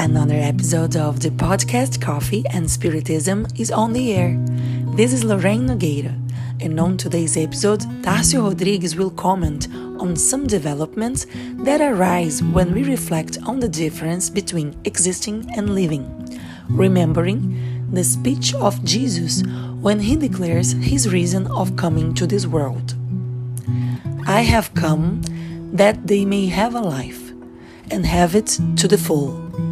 episode of the podcast Coffee and Spiritism is on the air. This is Lorraine Nogueira, and on today's episode, Tarcio Rodrigues will comment on some developments that arise when we reflect on the difference between existing and living, remembering the speech of Jesus when he declares his reason of coming to this world. I have come that they may have a life and have it to the full.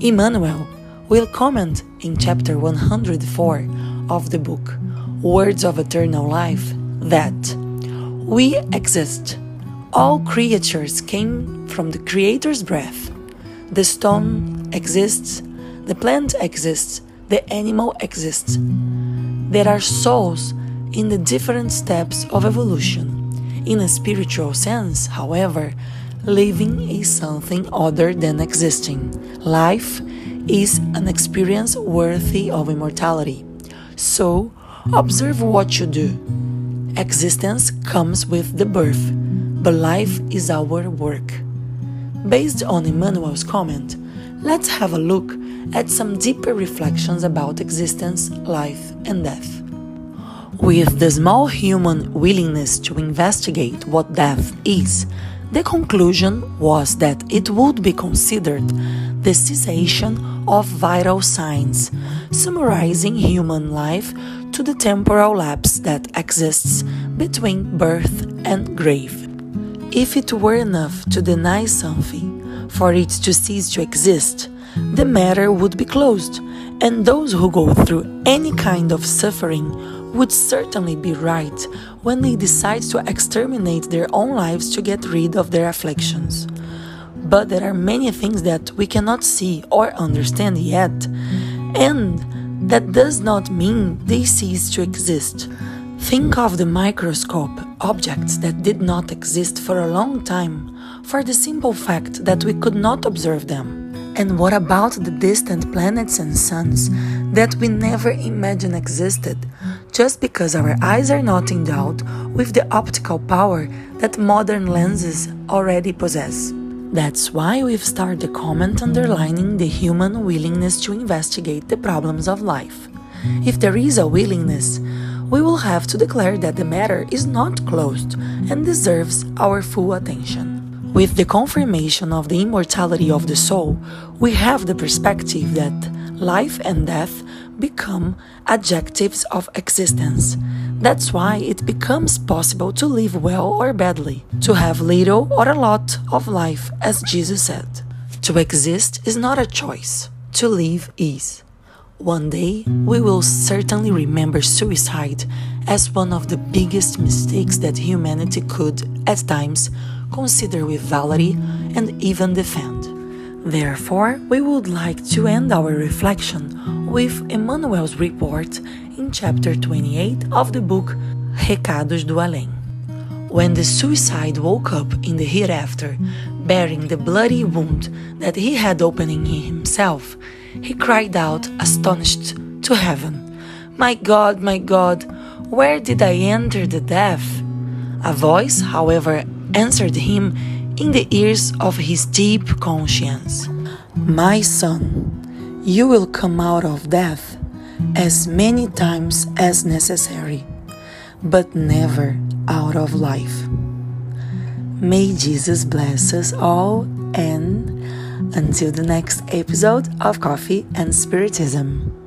Emmanuel will comment in chapter 104 of the book Words of Eternal Life that we exist. All creatures came from the Creator's breath. The stone exists, the plant exists, the animal exists. There are souls in the different steps of evolution. In a spiritual sense, however, living is something other than existing. Life is an experience worthy of immortality. So, observe what you do. Existence comes with the birth, but life is our work. Based on Emmanuel's comment, let's have a look at some deeper reflections about existence, life, and death. With the small human willingness to investigate what death is, the conclusion was that it would be considered the cessation of vital signs, summarizing human life to the temporal lapse that exists between birth and grave. If it were enough to deny something for it to cease to exist, the matter would be closed, and those who go through any kind of suffering would certainly be right when they decide to exterminate their own lives to get rid of their afflictions. But there are many things that we cannot see or understand yet, and that does not mean they cease to exist. Think of the microscope objects that did not exist for a long time for the simple fact that we could not observe them. And what about the distant planets and suns that we never imagined existed, just because our eyes are not endowed with the optical power that modern lenses already possess? That's why we've started the comment underlining the human willingness to investigate the problems of life. If there is a willingness, we will have to declare that the matter is not closed and deserves our full attention. With the confirmation of the immortality of the soul, we have the perspective that life and death become adjectives of existence. That's why it becomes possible to live well or badly, to have little or a lot of life, as Jesus said. To exist is not a choice, to live is. One day, we will certainly remember suicide as one of the biggest mistakes that humanity could, at times, consider with validity, and even defend. Therefore, we would like to end our reflection with Emmanuel's report in chapter 28 of the book Recados do Além. When the suicide woke up in the hereafter, bearing the bloody wound that he had opened in himself, he cried out, astonished, to heaven, My God, my God, where did I enter the death? A voice, however, answered him in the ears of his deep conscience My son, you will come out of death as many times as necessary, but never out of life. May Jesus bless us all, and until the next episode of Coffee and Spiritism.